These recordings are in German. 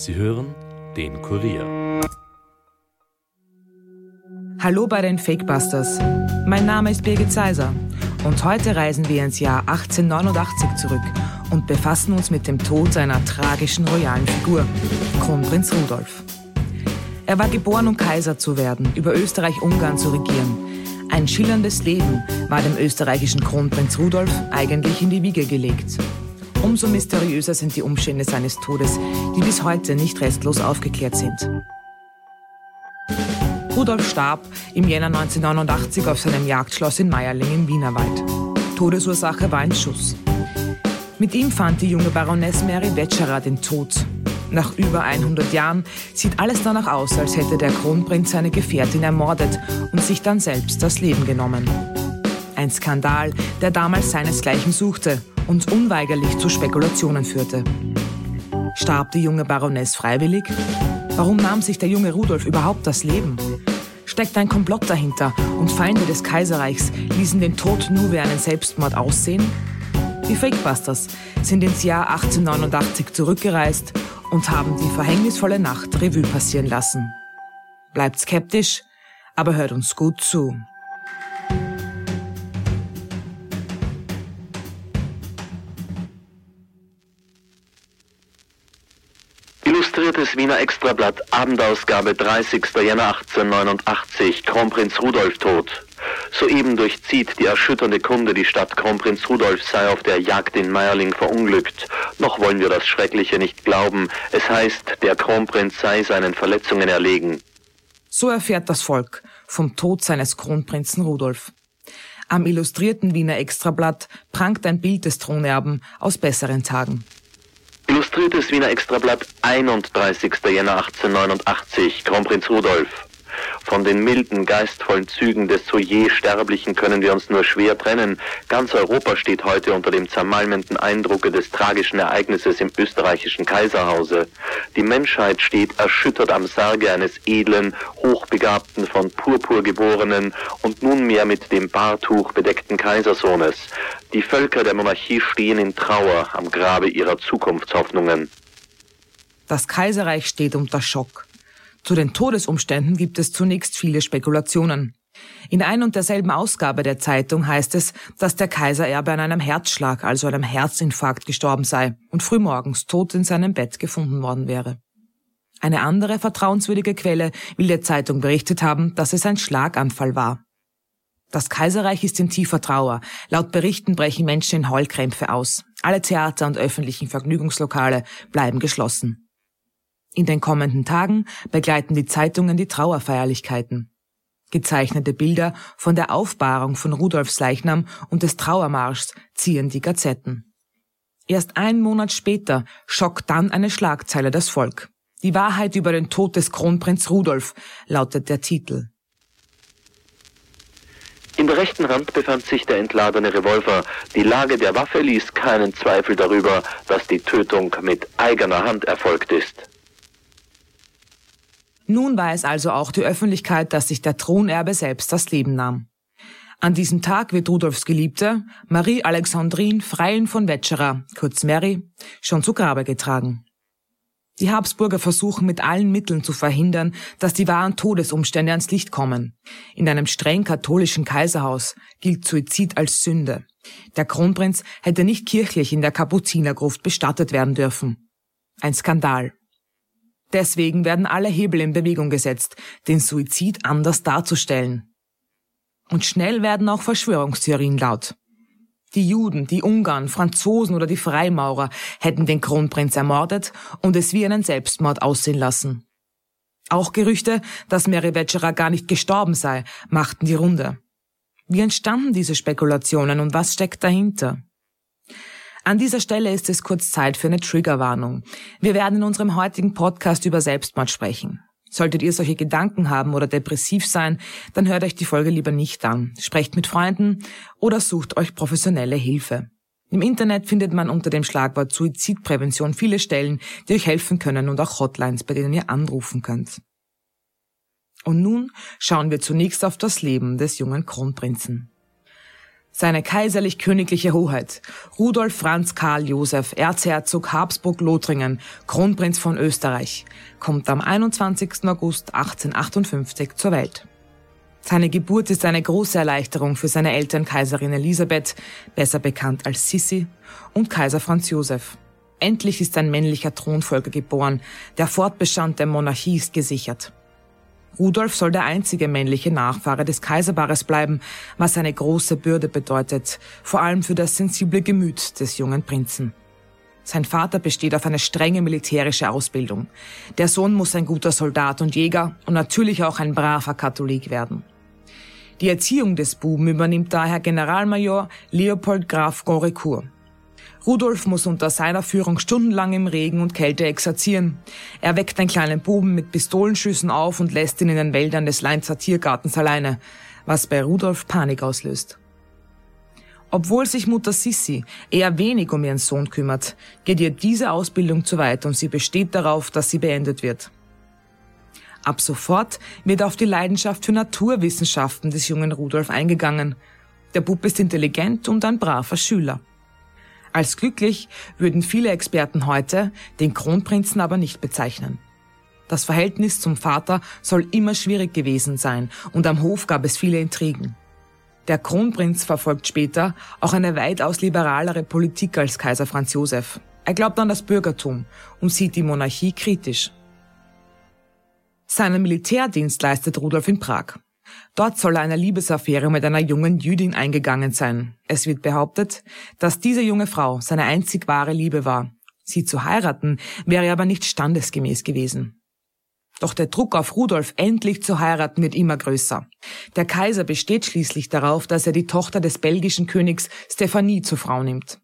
Sie hören den Kurier. Hallo bei den Fakebusters. Mein Name ist Birgit Seiser und heute reisen wir ins Jahr 1889 zurück und befassen uns mit dem Tod seiner tragischen royalen Figur, Kronprinz Rudolf. Er war geboren, um Kaiser zu werden, über Österreich-Ungarn zu regieren. Ein schillerndes Leben war dem österreichischen Kronprinz Rudolf eigentlich in die Wiege gelegt. Umso mysteriöser sind die Umstände seines Todes, die bis heute nicht restlos aufgeklärt sind. Rudolf starb im Jänner 1989 auf seinem Jagdschloss in Meierling im Wienerwald. Todesursache war ein Schuss. Mit ihm fand die junge Baroness Mary Wetscherer den Tod. Nach über 100 Jahren sieht alles danach aus, als hätte der Kronprinz seine Gefährtin ermordet und sich dann selbst das Leben genommen. Ein Skandal, der damals seinesgleichen suchte und unweigerlich zu Spekulationen führte. Starb die junge Baroness freiwillig? Warum nahm sich der junge Rudolf überhaupt das Leben? Steckt ein Komplott dahinter und Feinde des Kaiserreichs ließen den Tod nur wie einen Selbstmord aussehen? Die Fakebusters sind ins Jahr 1889 zurückgereist und haben die verhängnisvolle Nacht Revue passieren lassen. Bleibt skeptisch, aber hört uns gut zu. Illustriertes Wiener Extrablatt, Abendausgabe 30. Jänner 1889, Kronprinz Rudolf tot. Soeben durchzieht die erschütternde Kunde die Stadt Kronprinz Rudolf sei auf der Jagd in Meierling verunglückt. Noch wollen wir das Schreckliche nicht glauben. Es heißt, der Kronprinz sei seinen Verletzungen erlegen. So erfährt das Volk vom Tod seines Kronprinzen Rudolf. Am illustrierten Wiener Extrablatt prangt ein Bild des Thronerben aus besseren Tagen. Illustriertes Wiener Extrablatt, 31. Jänner 1889, Kronprinz Rudolf. Von den milden, geistvollen Zügen des so je Sterblichen können wir uns nur schwer trennen. Ganz Europa steht heute unter dem zermalmenden Eindrucke des tragischen Ereignisses im österreichischen Kaiserhause. Die Menschheit steht erschüttert am Sarge eines edlen, hochbegabten, von Purpur geborenen und nunmehr mit dem Bartuch bedeckten Kaisersohnes. Die Völker der Monarchie stehen in Trauer am Grabe ihrer Zukunftshoffnungen. Das Kaiserreich steht unter Schock. Zu den Todesumständen gibt es zunächst viele Spekulationen. In ein und derselben Ausgabe der Zeitung heißt es, dass der Kaisererbe an einem Herzschlag, also einem Herzinfarkt gestorben sei und frühmorgens tot in seinem Bett gefunden worden wäre. Eine andere vertrauenswürdige Quelle will der Zeitung berichtet haben, dass es ein Schlaganfall war. Das Kaiserreich ist in tiefer Trauer. Laut Berichten brechen Menschen in Heulkrämpfe aus. Alle Theater und öffentlichen Vergnügungslokale bleiben geschlossen. In den kommenden Tagen begleiten die Zeitungen die Trauerfeierlichkeiten. Gezeichnete Bilder von der Aufbahrung von Rudolfs Leichnam und des Trauermarschs ziehen die Gazetten. Erst einen Monat später schockt dann eine Schlagzeile das Volk. Die Wahrheit über den Tod des Kronprinz Rudolf lautet der Titel. In der rechten Hand befand sich der entladene Revolver. Die Lage der Waffe ließ keinen Zweifel darüber, dass die Tötung mit eigener Hand erfolgt ist. Nun weiß also auch die Öffentlichkeit, dass sich der Thronerbe selbst das Leben nahm. An diesem Tag wird Rudolfs Geliebte, Marie Alexandrine Freilen von Wetscherer, kurz Mary, schon zu Grabe getragen. Die Habsburger versuchen mit allen Mitteln zu verhindern, dass die wahren Todesumstände ans Licht kommen. In einem streng katholischen Kaiserhaus gilt Suizid als Sünde. Der Kronprinz hätte nicht kirchlich in der Kapuzinergruft bestattet werden dürfen. Ein Skandal. Deswegen werden alle Hebel in Bewegung gesetzt, den Suizid anders darzustellen. Und schnell werden auch Verschwörungstheorien laut. Die Juden, die Ungarn, Franzosen oder die Freimaurer hätten den Kronprinz ermordet und es wie einen Selbstmord aussehen lassen. Auch Gerüchte, dass Mary Wetscherer gar nicht gestorben sei, machten die Runde. Wie entstanden diese Spekulationen und was steckt dahinter? An dieser Stelle ist es kurz Zeit für eine Triggerwarnung. Wir werden in unserem heutigen Podcast über Selbstmord sprechen. Solltet ihr solche Gedanken haben oder depressiv sein, dann hört euch die Folge lieber nicht an. Sprecht mit Freunden oder sucht euch professionelle Hilfe. Im Internet findet man unter dem Schlagwort Suizidprävention viele Stellen, die euch helfen können und auch Hotlines, bei denen ihr anrufen könnt. Und nun schauen wir zunächst auf das Leben des jungen Kronprinzen. Seine kaiserlich-königliche Hoheit, Rudolf Franz Karl Josef, Erzherzog Habsburg-Lothringen, Kronprinz von Österreich, kommt am 21. August 1858 zur Welt. Seine Geburt ist eine große Erleichterung für seine Eltern Kaiserin Elisabeth, besser bekannt als Sissi, und Kaiser Franz Josef. Endlich ist ein männlicher Thronfolger geboren, der Fortbestand der Monarchie ist gesichert. Rudolf soll der einzige männliche Nachfahre des Kaiserpaares bleiben, was eine große Bürde bedeutet, vor allem für das sensible Gemüt des jungen Prinzen. Sein Vater besteht auf eine strenge militärische Ausbildung. Der Sohn muss ein guter Soldat und Jäger und natürlich auch ein braver Katholik werden. Die Erziehung des Buben übernimmt daher Generalmajor Leopold Graf Gonricourt. Rudolf muss unter seiner Führung stundenlang im Regen und Kälte exerzieren. Er weckt den kleinen Buben mit Pistolenschüssen auf und lässt ihn in den Wäldern des Leinzer Tiergartens alleine, was bei Rudolf Panik auslöst. Obwohl sich Mutter Sissi eher wenig um ihren Sohn kümmert, geht ihr diese Ausbildung zu weit und sie besteht darauf, dass sie beendet wird. Ab sofort wird auf die Leidenschaft für Naturwissenschaften des jungen Rudolf eingegangen. Der Bub ist intelligent und ein braver Schüler. Als glücklich würden viele Experten heute den Kronprinzen aber nicht bezeichnen. Das Verhältnis zum Vater soll immer schwierig gewesen sein und am Hof gab es viele Intrigen. Der Kronprinz verfolgt später auch eine weitaus liberalere Politik als Kaiser Franz Josef. Er glaubt an das Bürgertum und sieht die Monarchie kritisch. Seinen Militärdienst leistet Rudolf in Prag. Dort soll er eine Liebesaffäre mit einer jungen Jüdin eingegangen sein. Es wird behauptet, dass diese junge Frau seine einzig wahre Liebe war. Sie zu heiraten wäre aber nicht standesgemäß gewesen. Doch der Druck auf Rudolf endlich zu heiraten wird immer größer. Der Kaiser besteht schließlich darauf, dass er die Tochter des belgischen Königs Stephanie zur Frau nimmt.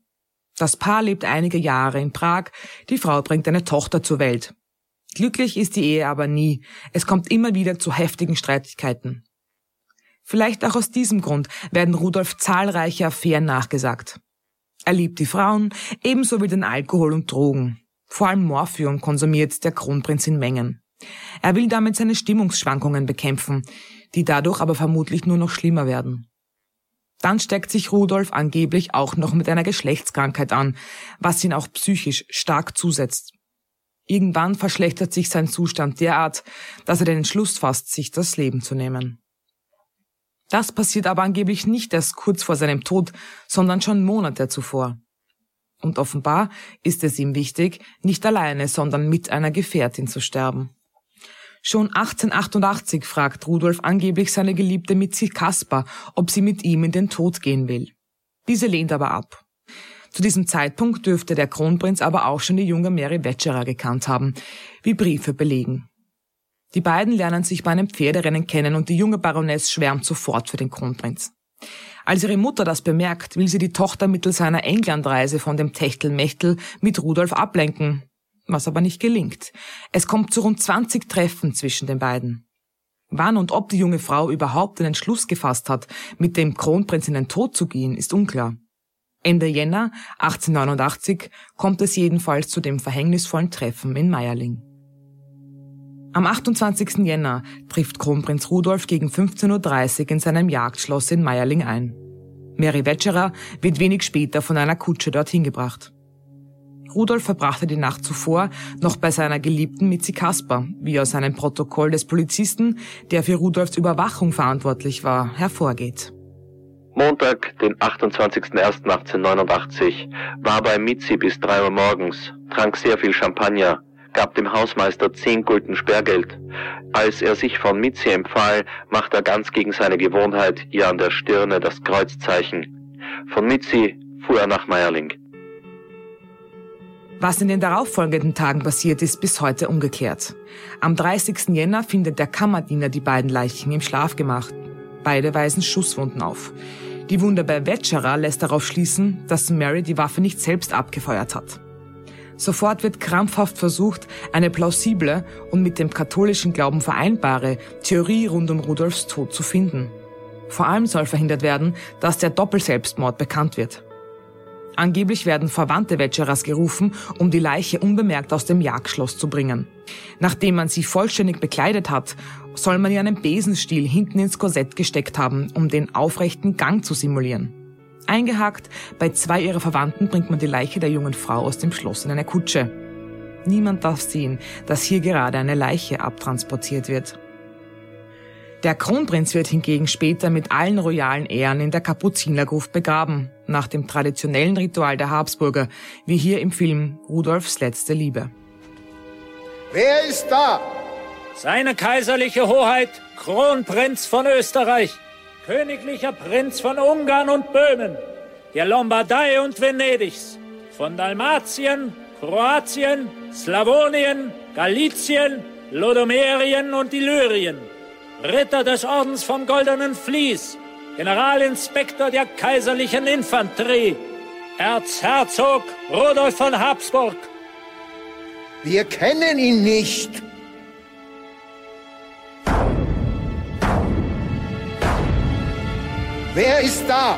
Das Paar lebt einige Jahre in Prag, die Frau bringt eine Tochter zur Welt. Glücklich ist die Ehe aber nie, es kommt immer wieder zu heftigen Streitigkeiten. Vielleicht auch aus diesem Grund werden Rudolf zahlreiche Affären nachgesagt. Er liebt die Frauen, ebenso wie den Alkohol und Drogen. Vor allem Morphium konsumiert der Kronprinz in Mengen. Er will damit seine Stimmungsschwankungen bekämpfen, die dadurch aber vermutlich nur noch schlimmer werden. Dann steckt sich Rudolf angeblich auch noch mit einer Geschlechtskrankheit an, was ihn auch psychisch stark zusetzt. Irgendwann verschlechtert sich sein Zustand derart, dass er den Entschluss fasst, sich das Leben zu nehmen. Das passiert aber angeblich nicht erst kurz vor seinem Tod, sondern schon Monate zuvor. Und offenbar ist es ihm wichtig, nicht alleine, sondern mit einer Gefährtin zu sterben. Schon 1888 fragt Rudolf angeblich seine Geliebte Mitzi Kaspar, ob sie mit ihm in den Tod gehen will. Diese lehnt aber ab. Zu diesem Zeitpunkt dürfte der Kronprinz aber auch schon die junge Mary Wetscherer gekannt haben, wie Briefe belegen. Die beiden lernen sich bei einem Pferderennen kennen und die junge Baroness schwärmt sofort für den Kronprinz. Als ihre Mutter das bemerkt, will sie die Tochter mittels einer Englandreise von dem Techtelmechtel mit Rudolf ablenken, was aber nicht gelingt. Es kommt zu rund 20 Treffen zwischen den beiden. Wann und ob die junge Frau überhaupt den Entschluss gefasst hat, mit dem Kronprinz in den Tod zu gehen, ist unklar. Ende Jänner 1889 kommt es jedenfalls zu dem verhängnisvollen Treffen in Meierling. Am 28. Jänner trifft Kronprinz Rudolf gegen 15.30 Uhr in seinem Jagdschloss in Meierling ein. Mary Wetscherer wird wenig später von einer Kutsche dorthin gebracht. Rudolf verbrachte die Nacht zuvor noch bei seiner Geliebten Mitzi Kasper, wie aus einem Protokoll des Polizisten, der für Rudolfs Überwachung verantwortlich war, hervorgeht. Montag, den 28.01.1889, war bei Mitzi bis drei Uhr morgens, trank sehr viel Champagner, gab dem Hausmeister zehn Gulden Sperrgeld. Als er sich von Mitzi empfahl, machte er ganz gegen seine Gewohnheit ihr an der Stirne das Kreuzzeichen. Von Mitzi fuhr er nach Meierling. Was in den darauffolgenden Tagen passiert, ist bis heute ungeklärt. Am 30. Jänner findet der Kammerdiener die beiden Leichen im Schlafgemach. Beide weisen Schusswunden auf. Die Wunde bei Wetscherer lässt darauf schließen, dass Mary die Waffe nicht selbst abgefeuert hat. Sofort wird krampfhaft versucht, eine plausible und mit dem katholischen Glauben vereinbare Theorie rund um Rudolfs Tod zu finden. Vor allem soll verhindert werden, dass der Doppelselbstmord bekannt wird. Angeblich werden Verwandte Wetscheras gerufen, um die Leiche unbemerkt aus dem Jagdschloss zu bringen. Nachdem man sie vollständig bekleidet hat, soll man ihr einen Besenstiel hinten ins Korsett gesteckt haben, um den aufrechten Gang zu simulieren. Eingehakt, bei zwei ihrer Verwandten bringt man die Leiche der jungen Frau aus dem Schloss in eine Kutsche. Niemand darf sehen, dass hier gerade eine Leiche abtransportiert wird. Der Kronprinz wird hingegen später mit allen royalen Ehren in der Kapuzinergruft begraben, nach dem traditionellen Ritual der Habsburger, wie hier im Film Rudolfs letzte Liebe. Wer ist da? Seine kaiserliche Hoheit, Kronprinz von Österreich, königlicher Prinz von Ungarn und Böhmen, der Lombardei und Venedigs, von Dalmatien, Kroatien, Slawonien, Galizien, Lodomerien und Illyrien, Ritter des Ordens vom Goldenen Vlies, Generalinspektor der kaiserlichen Infanterie, Erzherzog Rudolf von Habsburg. Wir kennen ihn nicht. Wer ist da?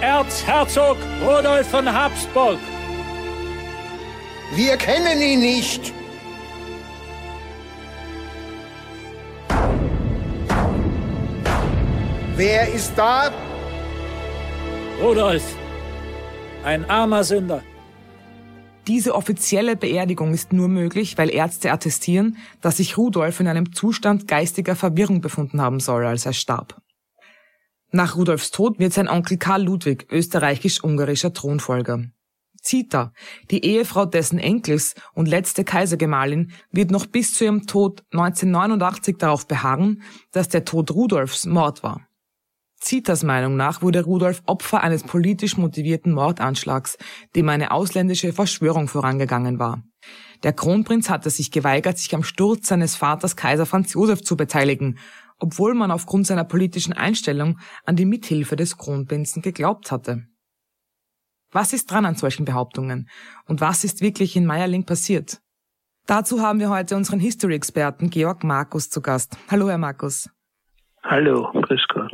Erzherzog Rudolf von Habsburg. Wir kennen ihn nicht. Wer ist da? Rudolf, ein armer Sünder. Diese offizielle Beerdigung ist nur möglich, weil Ärzte attestieren, dass sich Rudolf in einem Zustand geistiger Verwirrung befunden haben soll, als er starb. Nach Rudolfs Tod wird sein Onkel Karl Ludwig österreichisch-ungarischer Thronfolger. Zita, die Ehefrau dessen Enkels und letzte Kaisergemahlin, wird noch bis zu ihrem Tod 1989 darauf beharren, dass der Tod Rudolfs Mord war. Zitas Meinung nach wurde Rudolf Opfer eines politisch motivierten Mordanschlags, dem eine ausländische Verschwörung vorangegangen war. Der Kronprinz hatte sich geweigert, sich am Sturz seines Vaters Kaiser Franz Josef zu beteiligen, obwohl man aufgrund seiner politischen Einstellung an die Mithilfe des Kronprinzen geglaubt hatte. Was ist dran an solchen Behauptungen? Und was ist wirklich in Meierling passiert? Dazu haben wir heute unseren History-Experten Georg Markus zu Gast. Hallo, Herr Markus. Hallo, grüß Gott.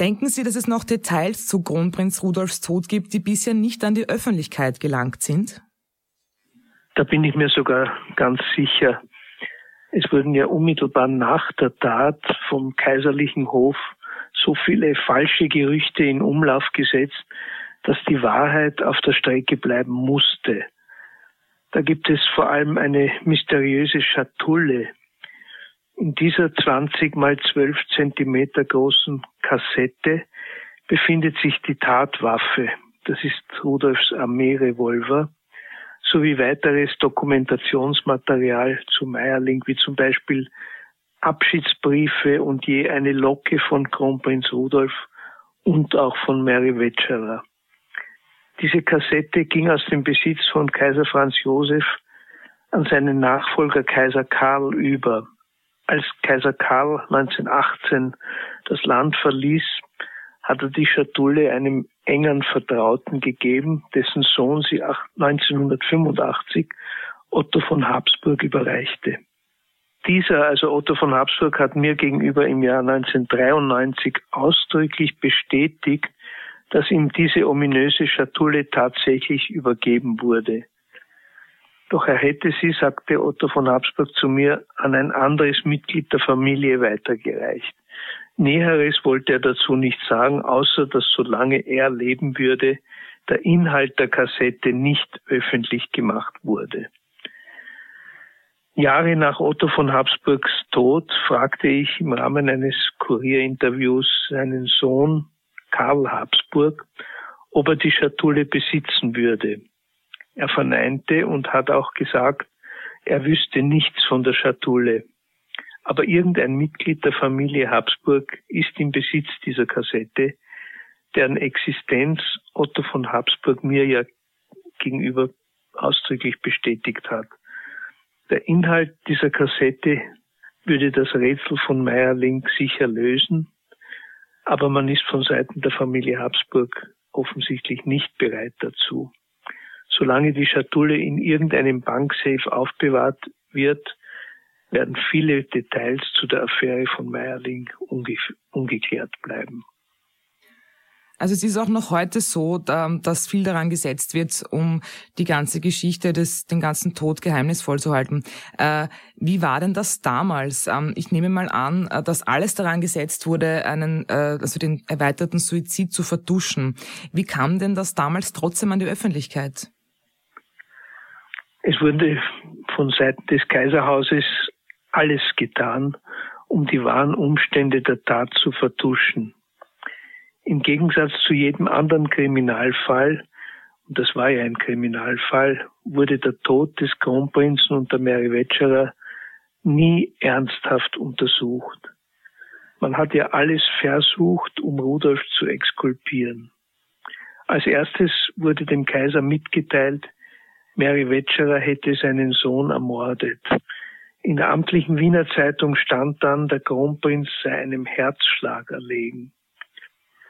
Denken Sie, dass es noch Details zu Kronprinz Rudolfs Tod gibt, die bisher nicht an die Öffentlichkeit gelangt sind? Da bin ich mir sogar ganz sicher. Es wurden ja unmittelbar nach der Tat vom kaiserlichen Hof so viele falsche Gerüchte in Umlauf gesetzt, dass die Wahrheit auf der Strecke bleiben musste. Da gibt es vor allem eine mysteriöse Schatulle, in dieser 20 mal 12 Zentimeter großen Kassette befindet sich die Tatwaffe. Das ist Rudolfs Armeerevolver sowie weiteres Dokumentationsmaterial zu Meierling, wie zum Beispiel Abschiedsbriefe und je eine Locke von Kronprinz Rudolf und auch von Mary Wetscherer. Diese Kassette ging aus dem Besitz von Kaiser Franz Josef an seinen Nachfolger Kaiser Karl über. Als Kaiser Karl 1918 das Land verließ, hat er die Schatulle einem engen Vertrauten gegeben, dessen Sohn sie 1985 Otto von Habsburg überreichte. Dieser, also Otto von Habsburg, hat mir gegenüber im Jahr 1993 ausdrücklich bestätigt, dass ihm diese ominöse Schatulle tatsächlich übergeben wurde. Doch er hätte sie, sagte Otto von Habsburg zu mir, an ein anderes Mitglied der Familie weitergereicht. Näheres wollte er dazu nicht sagen, außer dass solange er leben würde, der Inhalt der Kassette nicht öffentlich gemacht wurde. Jahre nach Otto von Habsburgs Tod fragte ich im Rahmen eines Kurierinterviews seinen Sohn Karl Habsburg, ob er die Schatulle besitzen würde. Er verneinte und hat auch gesagt, er wüsste nichts von der Schatulle. Aber irgendein Mitglied der Familie Habsburg ist im Besitz dieser Kassette, deren Existenz Otto von Habsburg mir ja gegenüber ausdrücklich bestätigt hat. Der Inhalt dieser Kassette würde das Rätsel von Meyerling sicher lösen, aber man ist von Seiten der Familie Habsburg offensichtlich nicht bereit dazu. Solange die Schatulle in irgendeinem Banksafe aufbewahrt wird, werden viele Details zu der Affäre von Meyerling unge ungeklärt bleiben. Also es ist auch noch heute so, dass viel daran gesetzt wird, um die ganze Geschichte des, den ganzen Tod geheimnisvoll zu halten. Äh, wie war denn das damals? Ähm, ich nehme mal an, äh, dass alles daran gesetzt wurde, einen, äh, also den erweiterten Suizid zu vertuschen. Wie kam denn das damals trotzdem an die Öffentlichkeit? Es wurde von Seiten des Kaiserhauses alles getan, um die wahren Umstände der Tat zu vertuschen. Im Gegensatz zu jedem anderen Kriminalfall, und das war ja ein Kriminalfall, wurde der Tod des Kronprinzen und der Mary Wetscherer nie ernsthaft untersucht. Man hat ja alles versucht, um Rudolf zu exkulpieren. Als erstes wurde dem Kaiser mitgeteilt, Mary Wetscherer hätte seinen Sohn ermordet. In der amtlichen Wiener Zeitung stand dann, der Kronprinz sei einem Herzschlag erlegen.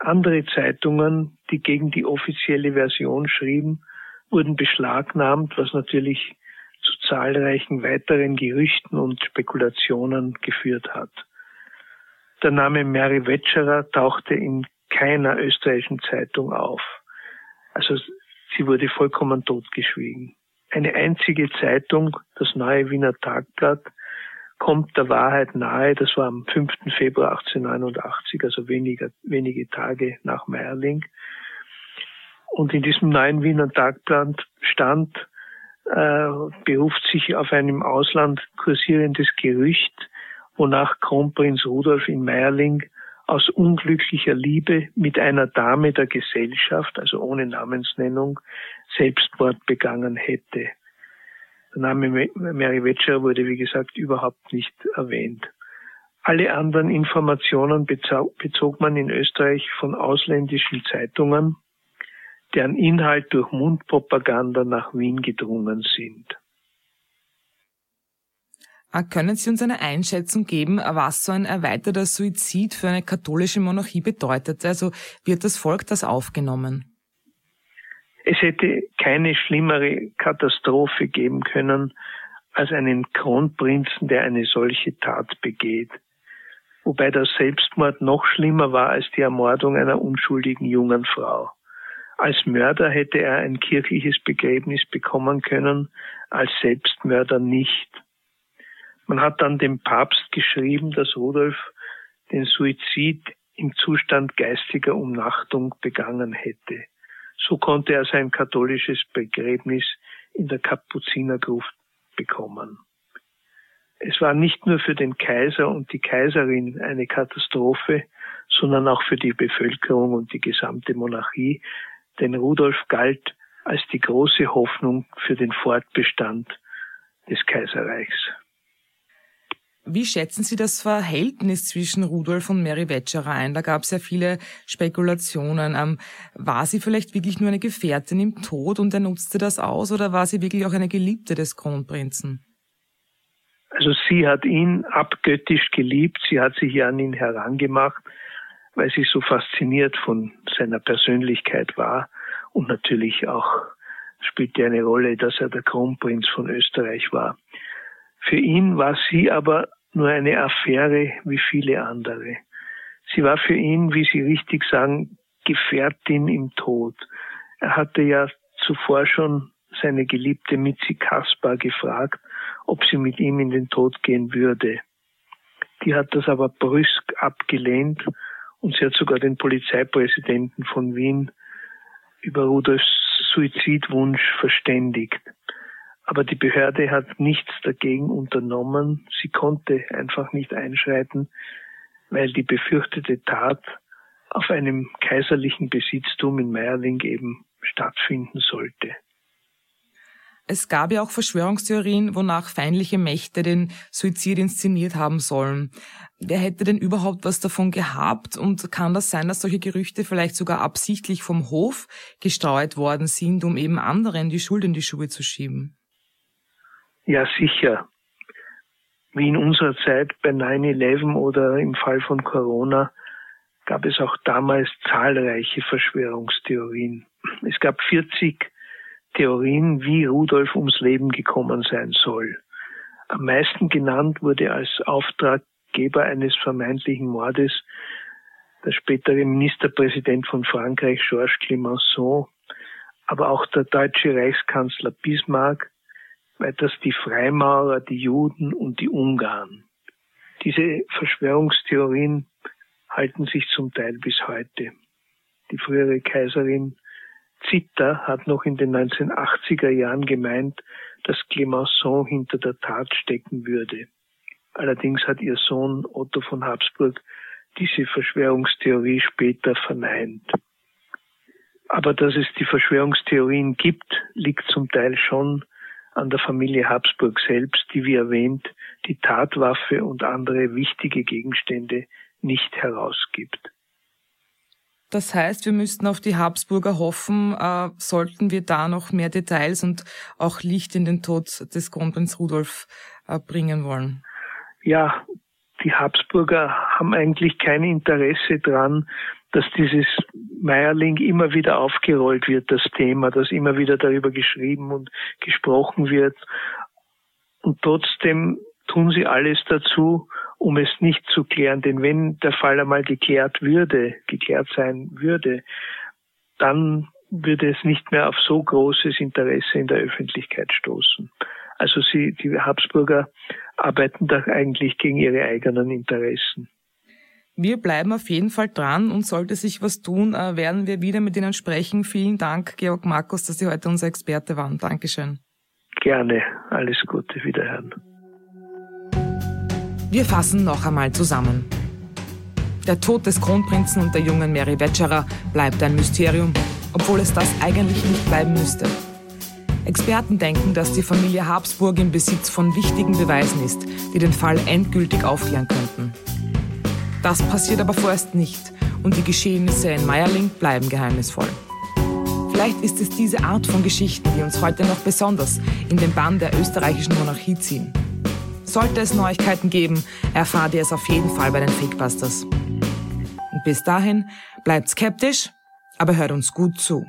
Andere Zeitungen, die gegen die offizielle Version schrieben, wurden beschlagnahmt, was natürlich zu zahlreichen weiteren Gerüchten und Spekulationen geführt hat. Der Name Mary Wetscherer tauchte in keiner österreichischen Zeitung auf. Also sie wurde vollkommen totgeschwiegen. Eine einzige Zeitung, das Neue Wiener Tagblatt, kommt der Wahrheit nahe. Das war am 5. Februar 1889, also weniger, wenige Tage nach Meierling. Und in diesem neuen Wiener Tagblatt stand, äh, beruft sich auf einem Ausland kursierendes Gerücht, wonach Kronprinz Rudolf in Meierling aus unglücklicher Liebe mit einer Dame der Gesellschaft, also ohne Namensnennung, Selbstmord begangen hätte. Der Name Mary Wetscher wurde, wie gesagt, überhaupt nicht erwähnt. Alle anderen Informationen bezog man in Österreich von ausländischen Zeitungen, deren Inhalt durch Mundpropaganda nach Wien gedrungen sind. Ah, können Sie uns eine Einschätzung geben, was so ein erweiterter Suizid für eine katholische Monarchie bedeutet? Also wird das Volk das aufgenommen? Es hätte keine schlimmere Katastrophe geben können als einen Kronprinzen, der eine solche Tat begeht. Wobei der Selbstmord noch schlimmer war als die Ermordung einer unschuldigen jungen Frau. Als Mörder hätte er ein kirchliches Begräbnis bekommen können, als Selbstmörder nicht. Man hat dann dem Papst geschrieben, dass Rudolf den Suizid im Zustand geistiger Umnachtung begangen hätte. So konnte er sein katholisches Begräbnis in der Kapuzinergruft bekommen. Es war nicht nur für den Kaiser und die Kaiserin eine Katastrophe, sondern auch für die Bevölkerung und die gesamte Monarchie, denn Rudolf galt als die große Hoffnung für den Fortbestand des Kaiserreichs. Wie schätzen Sie das Verhältnis zwischen Rudolf und Mary Wetscherer ein? Da gab es ja viele Spekulationen. Ähm, war sie vielleicht wirklich nur eine Gefährtin im Tod und er nutzte das aus oder war sie wirklich auch eine Geliebte des Kronprinzen? Also sie hat ihn abgöttisch geliebt, sie hat sich an ihn herangemacht, weil sie so fasziniert von seiner Persönlichkeit war und natürlich auch spielte eine Rolle, dass er der Kronprinz von Österreich war. Für ihn war sie aber nur eine Affäre wie viele andere. Sie war für ihn, wie Sie richtig sagen, Gefährtin im Tod. Er hatte ja zuvor schon seine geliebte Mitzi Kaspar gefragt, ob sie mit ihm in den Tod gehen würde. Die hat das aber brüsk abgelehnt und sie hat sogar den Polizeipräsidenten von Wien über Rudolfs Suizidwunsch verständigt. Aber die Behörde hat nichts dagegen unternommen. Sie konnte einfach nicht einschreiten, weil die befürchtete Tat auf einem kaiserlichen Besitztum in Meierling eben stattfinden sollte. Es gab ja auch Verschwörungstheorien, wonach feindliche Mächte den Suizid inszeniert haben sollen. Wer hätte denn überhaupt was davon gehabt? Und kann das sein, dass solche Gerüchte vielleicht sogar absichtlich vom Hof gestreut worden sind, um eben anderen die Schuld in die Schuhe zu schieben? Ja, sicher. Wie in unserer Zeit bei 9-11 oder im Fall von Corona gab es auch damals zahlreiche Verschwörungstheorien. Es gab 40 Theorien, wie Rudolf ums Leben gekommen sein soll. Am meisten genannt wurde als Auftraggeber eines vermeintlichen Mordes der spätere Ministerpräsident von Frankreich, Georges Clemenceau, aber auch der deutsche Reichskanzler Bismarck, weiters die Freimaurer, die Juden und die Ungarn. Diese Verschwörungstheorien halten sich zum Teil bis heute. Die frühere Kaiserin Zitter hat noch in den 1980er Jahren gemeint, dass Clemenceau hinter der Tat stecken würde. Allerdings hat ihr Sohn Otto von Habsburg diese Verschwörungstheorie später verneint. Aber dass es die Verschwörungstheorien gibt, liegt zum Teil schon an der Familie Habsburg selbst, die wie erwähnt die Tatwaffe und andere wichtige Gegenstände nicht herausgibt. Das heißt, wir müssten auf die Habsburger hoffen, äh, sollten wir da noch mehr Details und auch Licht in den Tod des Kronprinz Rudolf äh, bringen wollen. Ja, die Habsburger haben eigentlich kein Interesse dran, dass dieses Meierling immer wieder aufgerollt wird, das Thema, dass immer wieder darüber geschrieben und gesprochen wird. Und trotzdem tun sie alles dazu, um es nicht zu klären. Denn wenn der Fall einmal geklärt würde, geklärt sein würde, dann würde es nicht mehr auf so großes Interesse in der Öffentlichkeit stoßen. Also sie, die Habsburger arbeiten da eigentlich gegen ihre eigenen Interessen. Wir bleiben auf jeden Fall dran und sollte sich was tun, äh, werden wir wieder mit Ihnen sprechen. Vielen Dank, Georg Markus, dass Sie heute unser Experte waren. Dankeschön. Gerne. Alles Gute. Wiederhören. Wir fassen noch einmal zusammen. Der Tod des Kronprinzen und der jungen Mary Wetscherer bleibt ein Mysterium, obwohl es das eigentlich nicht bleiben müsste. Experten denken, dass die Familie Habsburg im Besitz von wichtigen Beweisen ist, die den Fall endgültig aufklären könnten. Das passiert aber vorerst nicht und die Geschehnisse in Meierling bleiben geheimnisvoll. Vielleicht ist es diese Art von Geschichten, die uns heute noch besonders in den Bann der österreichischen Monarchie ziehen. Sollte es Neuigkeiten geben, erfahrt ihr es auf jeden Fall bei den Fakebusters. Und bis dahin, bleibt skeptisch, aber hört uns gut zu.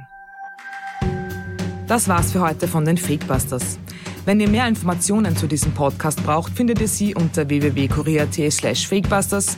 Das war's für heute von den Fakebusters. Wenn ihr mehr Informationen zu diesem Podcast braucht, findet ihr sie unter www.kurier.at slash fakebusters